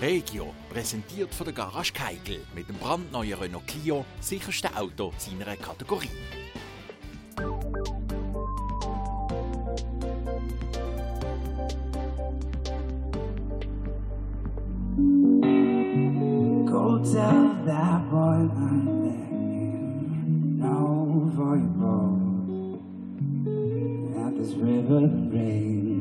Regio, präsentiert von der Garage Keigel mit dem brandneuen Renault Clio, sicherste Auto seiner Kategorie. Go tell that boy know for you both that this river rain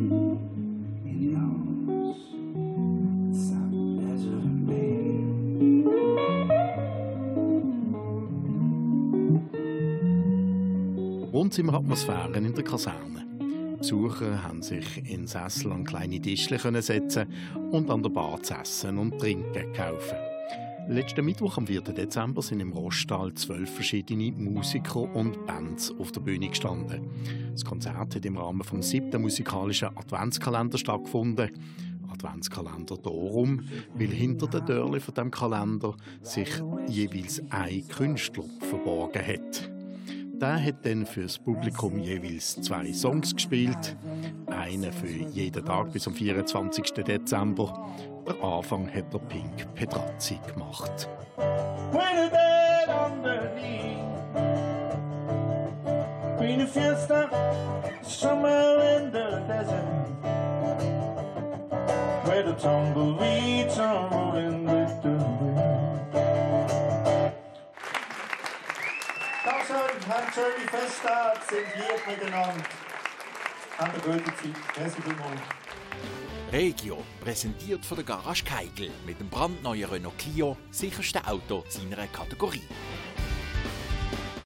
Wohnzimmeratmosphären in der Kaserne. Besucher haben sich in Sessel an kleine Tischchen setzen und an der Bar zu essen und trinken kaufen. Letzten Mittwoch am 4. Dezember sind im Rostal zwölf verschiedene Musiker und Bands auf der Bühne gestanden. Das Konzert hat im Rahmen vom siebten musikalischen Adventskalender stattgefunden. Adventskalender darum, weil hinter den Türen von dem Kalender sich jeweils ein Künstler verborgen hat. Der hat dann für das Publikum jeweils zwei Songs gespielt. Einen für jeden Tag bis am 24. Dezember. Der Anfang hat der Pink Pedrazzi gemacht. When a dead underneath Green a fiesta Somewhere in the desert Where the tumbleweeds are Dankeschön, habt schöne Festtage, sind lieb miteinander. Habt eine gute Zeit. Merci vielmals. Regio, präsentiert von der Garage Keigel mit dem brandneuen Renault Clio, sicherste Auto seiner Kategorie.